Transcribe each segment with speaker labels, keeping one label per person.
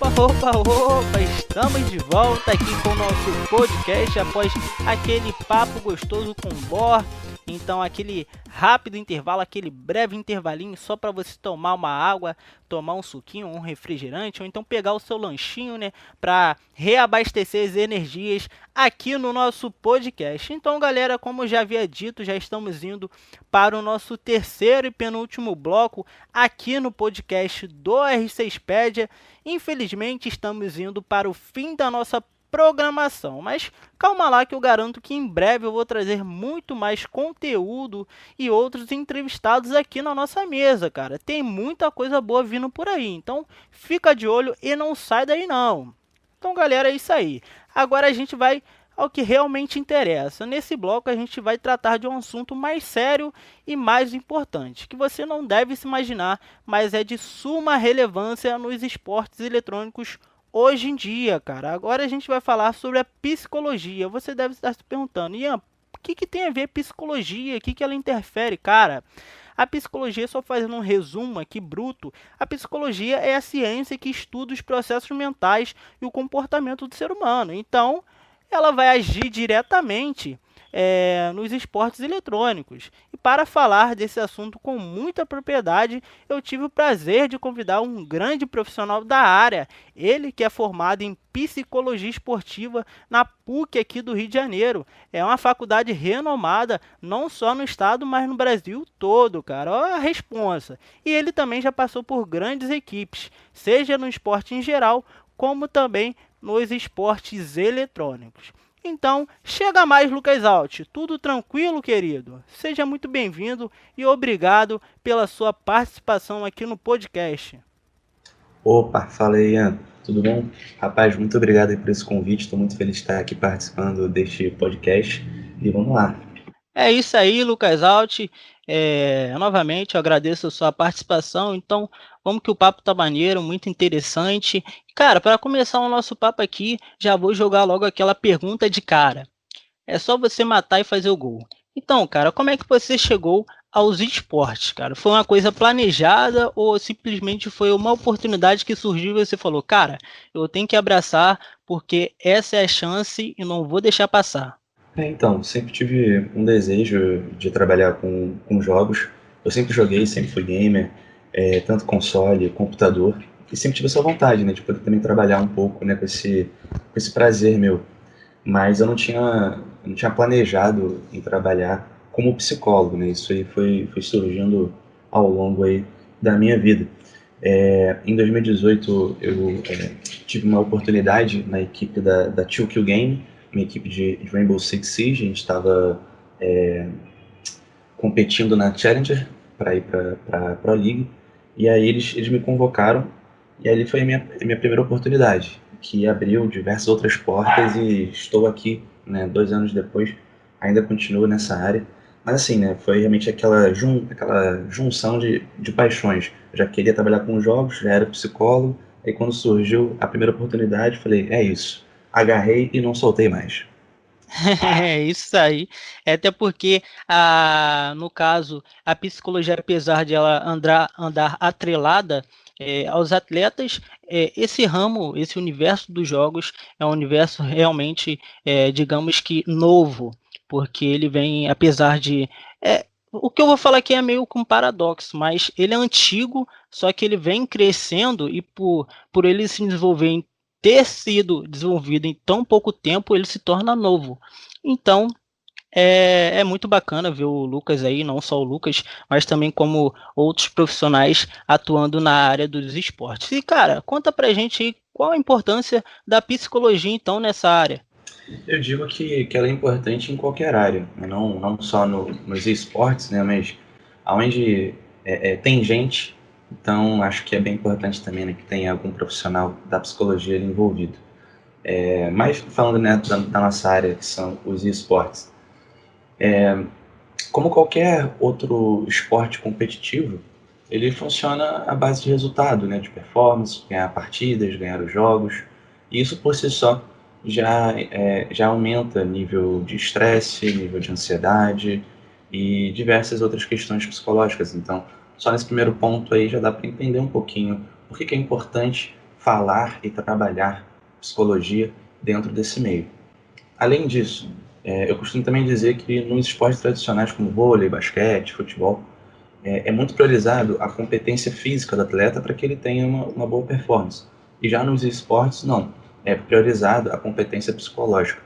Speaker 1: Opa, opa, opa! Estamos de volta aqui com o nosso podcast após aquele papo gostoso com o Bor. Então, aquele rápido intervalo, aquele breve intervalinho só para você tomar uma água, tomar um suquinho, um refrigerante, ou então pegar o seu lanchinho, né, para reabastecer as energias aqui no nosso podcast. Então, galera, como já havia dito, já estamos indo para o nosso terceiro e penúltimo bloco aqui no podcast do R6pedia. Infelizmente, estamos indo para o fim da nossa programação. Mas calma lá que eu garanto que em breve eu vou trazer muito mais conteúdo e outros entrevistados aqui na nossa mesa, cara. Tem muita coisa boa vindo por aí, então fica de olho e não sai daí não. Então, galera, é isso aí. Agora a gente vai ao que realmente interessa. Nesse bloco a gente vai tratar de um assunto mais sério e mais importante, que você não deve se imaginar, mas é de suma relevância nos esportes eletrônicos hoje em dia, cara. Agora a gente vai falar sobre a psicologia. Você deve estar se perguntando, Ian, o que, que tem a ver psicologia? O que, que ela interfere? Cara, a psicologia, só fazendo um resumo aqui bruto, a psicologia é a ciência que estuda os processos mentais e o comportamento do ser humano. Então, ela vai agir diretamente é, nos esportes eletrônicos. E para falar desse assunto com muita propriedade, eu tive o prazer de convidar um grande profissional da área, ele que é formado em psicologia esportiva na PUC aqui do Rio de Janeiro. É uma faculdade renomada, não só no estado, mas no Brasil todo, cara. Olha a responsa. E ele também já passou por grandes equipes, seja no esporte em geral, como também nos esportes eletrônicos. Então, chega mais, Lucas Alt. Tudo tranquilo, querido? Seja muito bem-vindo e obrigado pela sua participação aqui no podcast.
Speaker 2: Opa, fala aí, Ian. Tudo bom? Rapaz, muito obrigado por esse convite. Estou muito feliz de estar aqui participando deste podcast. E vamos lá.
Speaker 1: É isso aí, Lucas Alt. É, novamente, eu agradeço a sua participação. Então, vamos que o papo tá maneiro, muito interessante. Cara, para começar o nosso papo aqui, já vou jogar logo aquela pergunta de cara. É só você matar e fazer o gol. Então, cara, como é que você chegou aos esportes, cara? Foi uma coisa planejada ou simplesmente foi uma oportunidade que surgiu e você falou, cara, eu tenho que abraçar porque essa é a chance e não vou deixar passar?
Speaker 2: É, então, sempre tive um desejo de trabalhar com, com jogos. Eu sempre joguei, sempre fui gamer, é, tanto console, computador e sempre tive essa vontade, né, de poder também trabalhar um pouco, né, com esse, com esse prazer meu. Mas eu não tinha, não tinha planejado em trabalhar como psicólogo, né, isso aí foi, foi surgindo ao longo aí da minha vida. É, em 2018 eu é, tive uma oportunidade na equipe da, da 2Q Game, uma equipe de, de Rainbow Six Siege, a gente estava é, competindo na Challenger para ir para a Pro League, e aí eles, eles me convocaram e ali foi a minha, a minha primeira oportunidade, que abriu diversas outras portas e estou aqui, né, dois anos depois, ainda continuo nessa área. Mas assim, né, foi realmente aquela, jun, aquela junção de, de paixões. Eu já queria trabalhar com jogos, já era psicólogo, aí quando surgiu a primeira oportunidade, falei, é isso. Agarrei e não soltei mais.
Speaker 1: É isso aí. É até porque, a, no caso, a psicologia, apesar de ela andar, andar atrelada é, aos atletas, é, esse ramo, esse universo dos jogos é um universo realmente, é, digamos que novo, porque ele vem, apesar de. É, o que eu vou falar aqui é meio com um paradoxo, mas ele é antigo, só que ele vem crescendo e por, por ele se desenvolver em ter sido desenvolvido em tão pouco tempo, ele se torna novo. Então, é, é, muito bacana ver o Lucas aí, não só o Lucas, mas também como outros profissionais atuando na área dos esportes. E, cara, conta pra gente aí qual a importância da psicologia, então, nessa área.
Speaker 2: Eu digo que, que ela é importante em qualquer área, não, não só no, nos esportes, né, mas onde é, é, tem gente, então acho que é bem importante também né, que tenha algum profissional da psicologia envolvido. É, mas falando né, da, da nossa área, que são os esportes, é, como qualquer outro esporte competitivo, ele funciona à base de resultado, né, de performance, ganhar partidas, ganhar os jogos. E isso por si só já, é, já aumenta nível de estresse, nível de ansiedade e diversas outras questões psicológicas. Então, só nesse primeiro ponto aí já dá para entender um pouquinho por que, é importante falar e trabalhar psicologia dentro desse meio. Além disso, é, eu costumo também dizer que nos esportes tradicionais como vôlei, basquete, futebol, é, é muito priorizado a competência física do atleta para que ele tenha uma, uma boa performance. E já nos esportes, não. É priorizado a competência psicológica.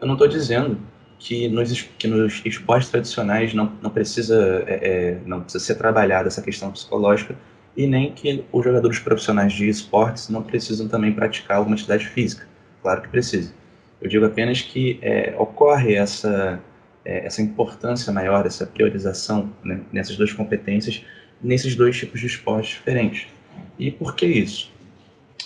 Speaker 2: Eu não estou dizendo que nos, que nos esportes tradicionais não, não, precisa, é, é, não precisa ser trabalhada essa questão psicológica e nem que os jogadores profissionais de esportes não precisam também praticar alguma atividade física. Claro que precisa. Eu digo apenas que é, ocorre essa, é, essa importância maior, essa priorização né, nessas duas competências, nesses dois tipos de esportes diferentes. E por que isso?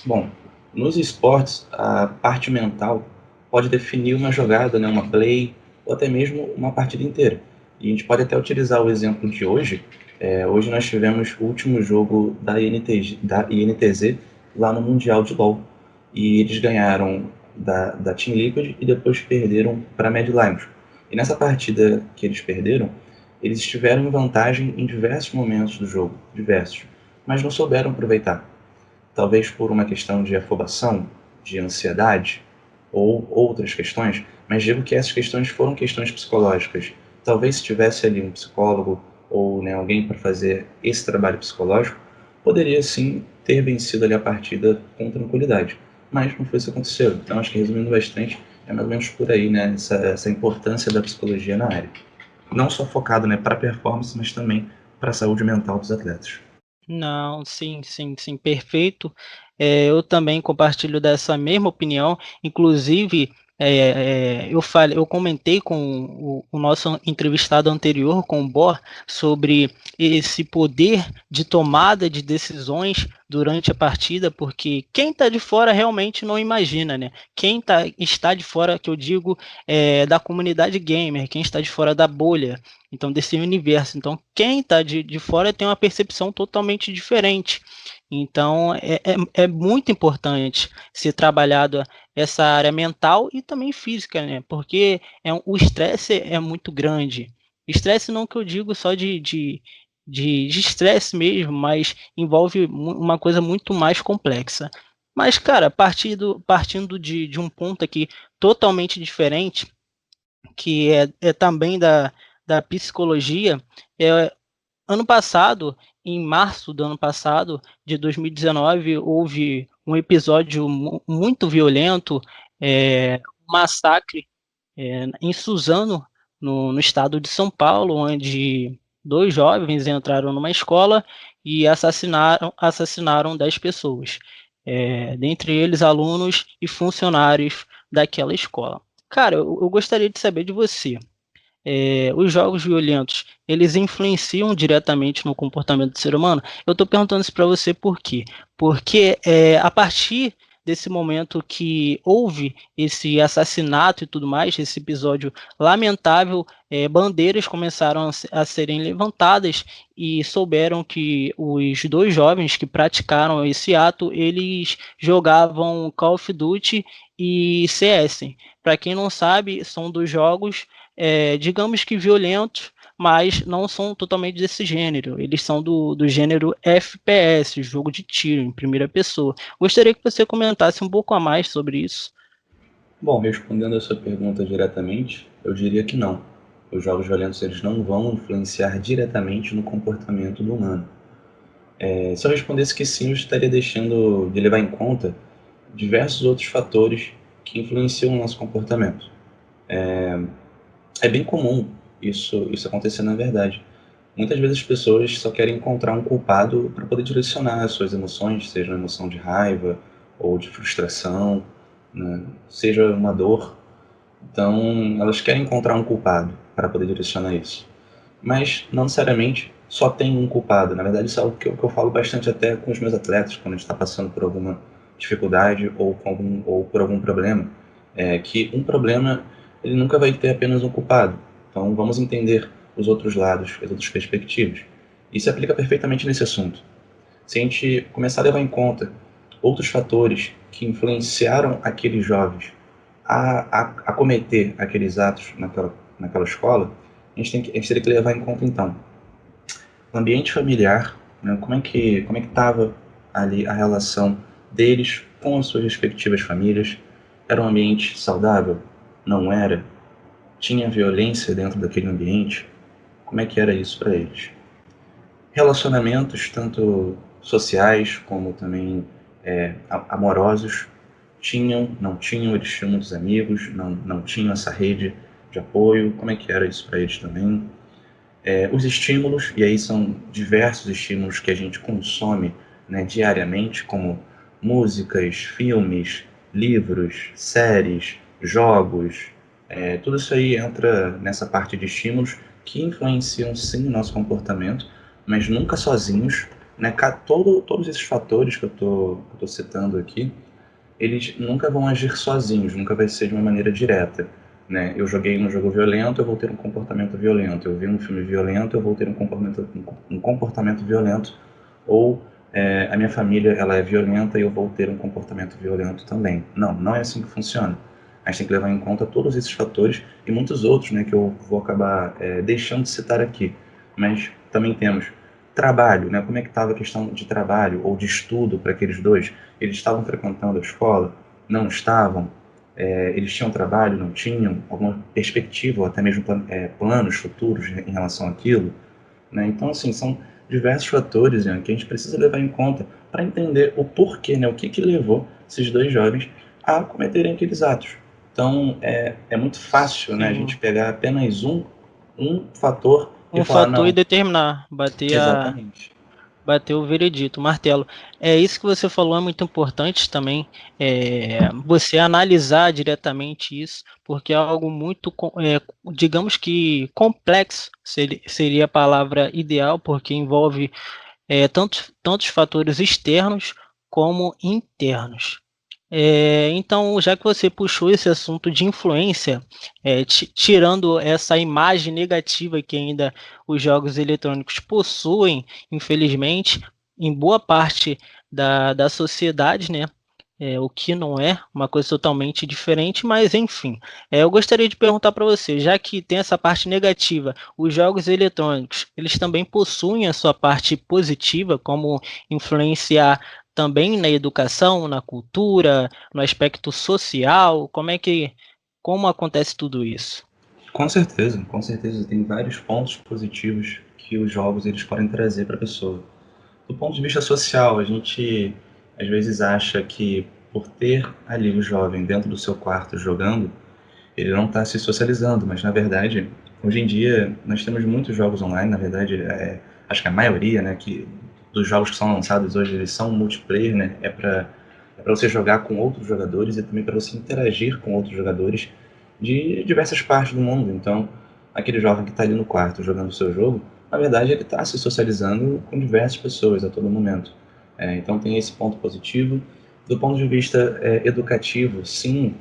Speaker 2: Bom, nos esportes, a parte mental pode definir uma jogada, né, uma play, ou até mesmo uma partida inteira. E a gente pode até utilizar o exemplo de hoje. É, hoje nós tivemos o último jogo da, da INTZ lá no Mundial de LoL. E eles ganharam da, da Team Liquid e depois perderam para a Mad Lions. E nessa partida que eles perderam, eles estiveram em vantagem em diversos momentos do jogo, diversos, mas não souberam aproveitar. Talvez por uma questão de afobação, de ansiedade ou outras questões, mas digo que essas questões foram questões psicológicas. Talvez se tivesse ali um psicólogo ou né, alguém para fazer esse trabalho psicológico, poderia sim ter vencido ali a partida com tranquilidade mas não foi isso que aconteceu. Então, acho que resumindo bastante, é mais ou menos por aí, né, essa, essa importância da psicologia na área. Não só focado né, para performance, mas também para a saúde mental dos atletas.
Speaker 1: Não, sim, sim, sim, perfeito. É, eu também compartilho dessa mesma opinião. Inclusive, é, é, eu, falei, eu comentei com o, o, nosso entrevistado anterior, com o Bor, sobre esse poder de tomada de decisões durante a partida, porque quem está de fora realmente não imagina, né? Quem tá, está de fora, que eu digo, é, da comunidade gamer, quem está de fora da bolha, então desse universo. Então, quem está de, de fora tem uma percepção totalmente diferente. Então, é, é, é, muito importante ser trabalhado essa área mental e também física, né? Porque é, o estresse é muito grande. Estresse não que eu digo só de, de, de estresse mesmo, mas envolve uma coisa muito mais complexa. Mas, cara, partindo, partindo de, de um ponto aqui totalmente diferente, que é, é também da, da psicologia, é, ano passado em março do ano passado, de 2019, houve um episódio muito violento, é, um massacre é, em Suzano, no, no, estado de São Paulo, onde dois jovens entraram numa escola e assassinaram, assassinaram dez pessoas, é, dentre eles alunos e funcionários daquela escola. Cara, eu, eu gostaria de saber de você é, os jogos violentos eles influenciam diretamente no comportamento do ser humano? Eu estou perguntando isso para você por quê? Porque é, a partir desse momento que houve esse assassinato e tudo mais, esse episódio lamentável, é, bandeiras começaram a, a, serem levantadas e souberam que os dois jovens que praticaram esse ato, eles jogavam Call of Duty e CS. Para quem não sabe, são dos jogos é, digamos que violentos, mas não são totalmente desse gênero. Eles são do, do gênero FPS, jogo de tiro em primeira pessoa. Gostaria que você comentasse um pouco a mais sobre isso.
Speaker 2: Bom, respondendo a sua pergunta diretamente, eu diria que não. Os jogos violentos eles não vão influenciar diretamente no comportamento do humano. É, se eu respondesse que sim, eu estaria deixando de levar em conta diversos outros fatores que influenciam o nosso comportamento. É, é bem comum isso, isso acontecer na verdade. Muitas vezes as pessoas só querem encontrar um culpado para poder direcionar as suas emoções, seja uma emoção de raiva ou de frustração, né? seja uma dor. Então, elas querem encontrar um culpado para poder direcionar isso. Mas, não necessariamente, só tem um culpado. Na verdade, isso é algo que eu, que eu falo bastante até com os meus atletas, quando a gente está passando por alguma dificuldade ou, algum, ou por algum problema. É que um problema ele nunca vai ter apenas um culpado. Então vamos entender os outros lados, as outras perspectivas. Isso se aplica perfeitamente nesse assunto. Se a gente começar a levar em conta outros fatores que influenciaram aqueles jovens a, a, a cometer aqueles atos naquela, naquela escola, a gente, tem que, a gente teria que levar em conta então o ambiente familiar, né, como é que como é que estava ali a relação deles com as suas respectivas famílias. Era um ambiente saudável? Não era? Tinha violência dentro daquele ambiente? Como é que era isso para eles? Relacionamentos, tanto sociais como também é, amorosos, tinham, não tinham, eles tinham muitos amigos, não, não tinham essa rede de apoio, como é que era isso para eles também? É, os estímulos, e aí são diversos estímulos que a gente consome né, diariamente, como músicas, filmes, livros, séries, jogos, é, tudo isso aí entra nessa parte de estímulos que influenciam sim o nosso comportamento, mas nunca sozinhos. Né? Todo, todos esses fatores que eu estou citando aqui, eles nunca vão agir sozinhos, nunca vai ser de uma maneira direta. Né? Eu joguei um jogo violento, eu vou ter um comportamento violento. Eu vi um filme violento, eu vou ter um comportamento, um comportamento violento. Ou é, a minha família ela é violenta e eu vou ter um comportamento violento também. Não, não é assim que funciona. A gente tem que levar em conta todos esses fatores e muitos outros, né, que eu vou acabar é, deixando de citar aqui. Mas também temos trabalho, né? Como é que estava a questão de trabalho ou de estudo para aqueles dois? Eles estavam frequentando a escola? Não estavam? É, eles tinham trabalho? Não tinham? Alguma perspectiva ou até mesmo é, planos futuros em relação àquilo? Né? Então, assim, são diversos fatores Ian, que a gente precisa levar em conta para entender o porquê, né, o que, que levou esses dois jovens a cometerem aqueles atos. Então, é, é muito fácil né, a gente pegar apenas um, um fator
Speaker 1: um falar, fator não. e determinar, bater Exatamente. a bater o veredito, o martelo. É isso que você falou é muito importante também, é, você analisar diretamente isso, porque é algo muito, é, digamos que complexo seria, seria a palavra ideal, porque envolve é, tantos, tantos fatores externos como internos. É, então, já que você puxou esse assunto de influência, é, tirando essa imagem negativa que ainda os jogos eletrônicos possuem, infelizmente, em boa parte da, da sociedade, né? É, o que não é uma coisa totalmente diferente, mas enfim, é, eu gostaria de perguntar para você, já que tem essa parte negativa, os jogos eletrônicos, eles também possuem a sua parte positiva, como influenciar também na educação, na cultura, no aspecto social? Como é que como acontece tudo isso?
Speaker 2: Com certeza, com certeza tem vários pontos positivos que os jogos eles podem trazer para a pessoa. Do ponto de vista social, a gente às vezes acha que por ter ali o jovem dentro do seu quarto jogando, ele não está se socializando, mas na verdade, hoje em dia nós temos muitos jogos online, na verdade, é, acho que a maioria, né, que dos jogos que são lançados hoje, eles são multiplayer, né? É para é você jogar com outros jogadores e também para você interagir com outros jogadores de diversas partes do mundo. Então, aquele jovem que está ali no quarto jogando o seu jogo, na verdade ele está se socializando com diversas pessoas a todo momento. É, então tem esse ponto positivo. Do ponto de vista é, educativo, sim,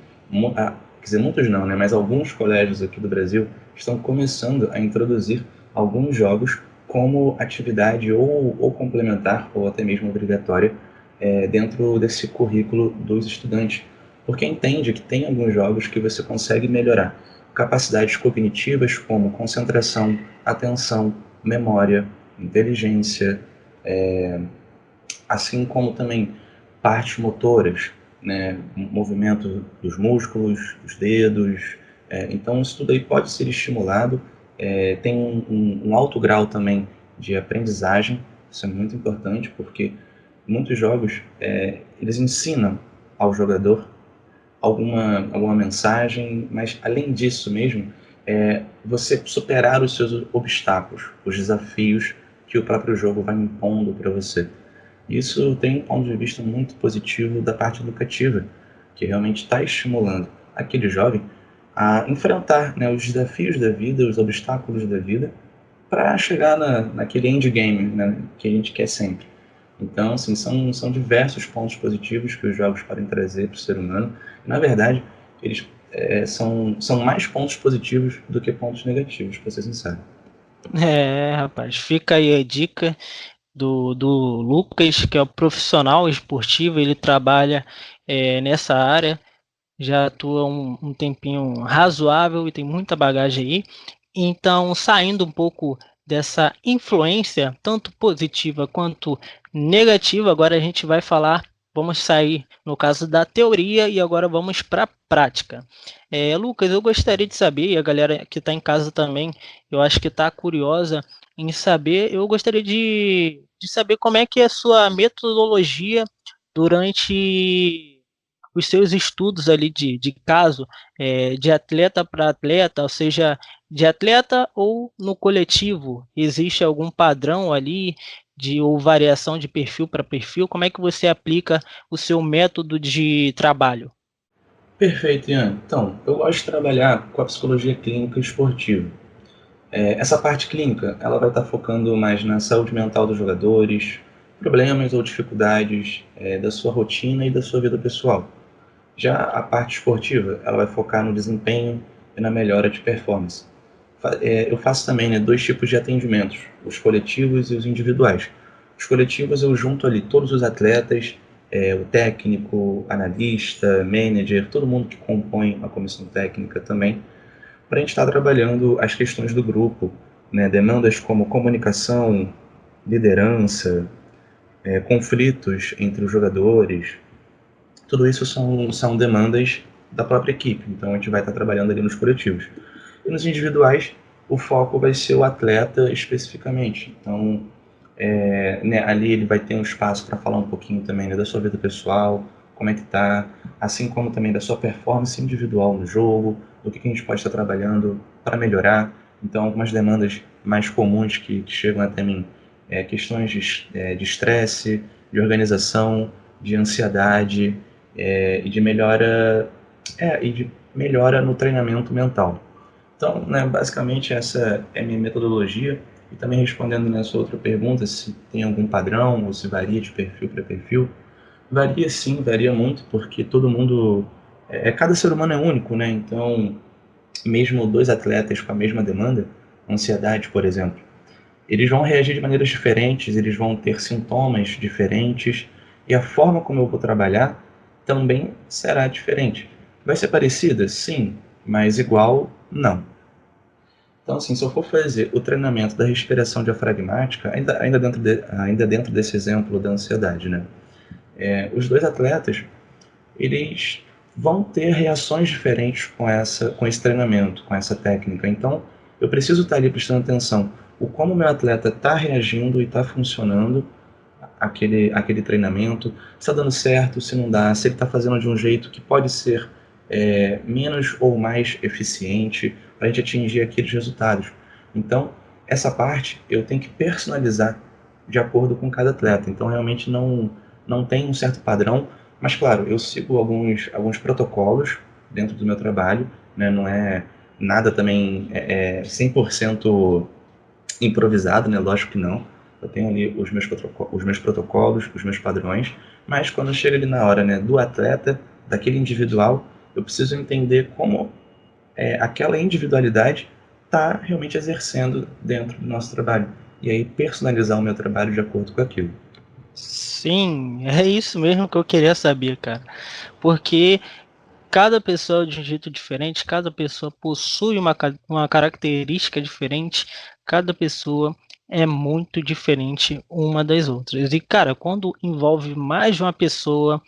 Speaker 2: ah, quer dizer, muitos não, né? Mas alguns colégios aqui do Brasil estão começando a introduzir alguns jogos como atividade ou, ou complementar, ou até mesmo obrigatória, é, dentro desse currículo dos estudantes. Porque entende que tem alguns jogos que você consegue melhorar capacidades cognitivas como concentração, atenção, memória, inteligência, é, assim como também partes motoras, né, movimento dos músculos, dos dedos. É, então, isso tudo aí pode ser estimulado é, tem um, um, alto grau também de aprendizagem, isso é muito importante porque muitos jogos é, eles ensinam ao jogador alguma, alguma mensagem, mas além disso mesmo, é você superar os seus obstáculos, os desafios que o próprio jogo vai impondo para você. Isso tem um ponto de vista muito positivo da parte educativa, que realmente está estimulando aquele jovem a enfrentar né, os desafios da vida, os obstáculos da vida, para chegar na, naquele endgame né, que a gente quer sempre. Então, assim, são, são diversos pontos positivos que os jogos podem trazer para o ser humano. Na verdade, eles é, são, são mais pontos positivos do que pontos negativos, para ser sincero.
Speaker 1: É, rapaz, fica aí a dica do, do Lucas, que é o profissional esportivo, ele trabalha é, nessa área já atua um, um tempinho razoável e tem muita bagagem aí. Então, saindo um pouco dessa influência, tanto positiva quanto negativa, agora a gente vai falar vamos sair, no caso da teoria, e agora vamos para a prática. É, Lucas, eu gostaria de saber, e a galera que está em casa também, eu acho que está curiosa em saber, eu gostaria de, de saber como é que é a sua metodologia durante os seus estudos ali de, de caso, é, de atleta para atleta, ou seja, de atleta ou no coletivo, existe algum padrão ali de ou variação de perfil para perfil? Como é que você aplica o seu método de trabalho?
Speaker 2: Perfeito, Ian. Então, eu gosto de trabalhar com a psicologia clínica esportiva. É, essa parte clínica, ela vai estar focando mais na saúde mental dos jogadores, problemas ou dificuldades é, da sua rotina e da sua vida pessoal. Já a parte esportiva, ela vai focar no desempenho e na melhora de performance. É, eu faço também né, dois tipos de atendimentos, os coletivos e os individuais. Os coletivos eu junto ali todos os atletas, é, o técnico, analista, manager, todo mundo que compõe a comissão técnica também, para a gente estar tá trabalhando as questões do grupo, né, demandas como comunicação, liderança, é, conflitos entre os jogadores, tudo isso são, são demandas da própria equipe, então a gente vai estar trabalhando ali nos coletivos. E nos individuais, o foco vai ser o atleta especificamente. Então, é, né, ali ele vai ter um espaço para falar um pouquinho também né, da sua vida pessoal, como é que tá, assim como também da sua performance individual no jogo, do que, que a gente pode estar trabalhando para melhorar. Então, algumas demandas mais comuns que, que chegam até mim, é, questões de é, estresse, de, de organização, de ansiedade é, e de melhora, é, e de melhora no treinamento mental. Então, né, basicamente essa é a minha metodologia. E também respondendo nessa outra pergunta, se tem algum padrão ou se varia de perfil para perfil. Varia sim, varia muito, porque todo mundo. É, é, cada ser humano é único, né? Então, mesmo dois atletas com a mesma demanda, ansiedade, por exemplo, eles vão reagir de maneiras diferentes, eles vão ter sintomas diferentes, e a forma como eu vou trabalhar também será diferente. Vai ser parecida? Sim, mas igual não. Então, assim, se eu for fazer o treinamento da respiração diafragmática, ainda, ainda, dentro, de, ainda dentro desse exemplo da ansiedade, né? É, os dois atletas, eles vão ter reações diferentes com, essa, com esse treinamento, com essa técnica. Então, eu preciso estar ali prestando atenção o como meu atleta está reagindo e está funcionando aquele, aquele treinamento, se está dando certo, se não dá, se ele está fazendo de um jeito que pode ser é, menos ou mais eficiente para a gente atingir aqueles resultados. Então, essa parte eu tenho que personalizar de acordo com cada atleta. Então, realmente não, não tem um certo padrão, mas claro, eu sigo alguns, alguns protocolos dentro do meu trabalho, né? não é nada também é, é 100% improvisado, né? lógico que não. Eu tenho ali os meus, os meus protocolos, os meus padrões, mas quando chega ali na hora né, do atleta, daquele individual, eu preciso entender como é, aquela individualidade está realmente exercendo dentro do nosso trabalho. E aí personalizar o meu trabalho de acordo com aquilo.
Speaker 1: Sim, é isso mesmo que eu queria saber, cara. Porque cada pessoa é de um jeito diferente, cada pessoa possui uma, uma característica diferente, cada pessoa é muito diferente uma das outras. E, cara, quando envolve mais de uma pessoa,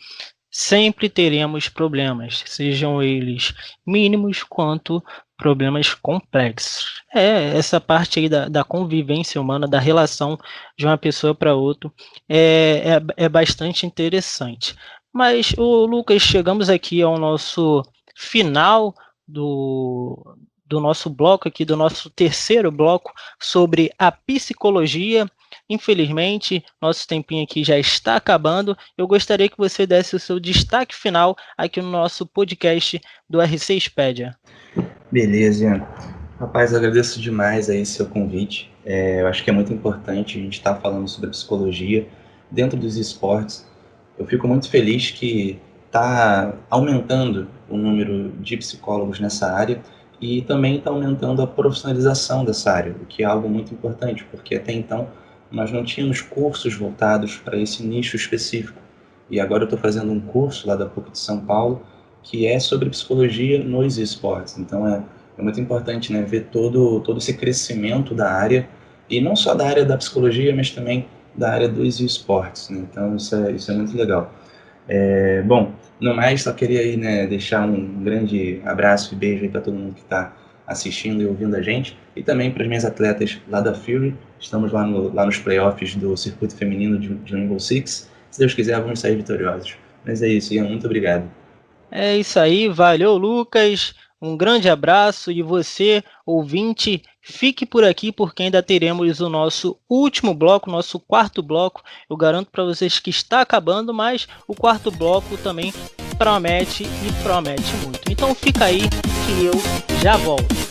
Speaker 1: sempre teremos problemas, sejam eles mínimos quanto problemas complexos. É essa parte aí da, da convivência humana, da relação de uma pessoa para outra, é, é, é bastante interessante. Mas, o Lucas, chegamos aqui ao nosso final do, do nosso bloco aqui, do nosso terceiro bloco sobre a psicologia Infelizmente, nosso tempinho aqui já está acabando. Eu gostaria que você desse o seu destaque final aqui no nosso podcast do RC Expedia.
Speaker 2: Beleza. Rapaz, agradeço demais aí seu convite. É, eu acho que é muito importante a gente estar tá falando sobre psicologia dentro dos esportes. Eu fico muito feliz que está aumentando o número de psicólogos nessa área e também está aumentando a profissionalização dessa área, o que é algo muito importante, porque até então nós não tínhamos cursos voltados para esse nicho específico. E agora eu estou fazendo um curso lá da PUC de São Paulo que é sobre psicologia nos esportes. Então é, é muito importante né, ver todo, todo esse crescimento da área, e não só da área da psicologia, mas também da área dos esportes. Né? Então isso é, isso é muito legal. É, bom, no mais, só queria aí, né, deixar um grande abraço e beijo para todo mundo que está assistindo e ouvindo a gente, e também para as minhas atletas lá da Fury. Estamos lá, no, lá nos playoffs do circuito feminino de, de Rainbow Six. Se Deus quiser, vamos sair vitoriosos. Mas é isso, Ian, muito obrigado.
Speaker 1: É isso aí, valeu, Lucas. Um grande abraço e você, ouvinte, fique por aqui porque ainda teremos o nosso último bloco, nosso quarto bloco. Eu garanto para vocês que está acabando, mas o quarto bloco também promete e promete muito. Então fica aí que eu já volto.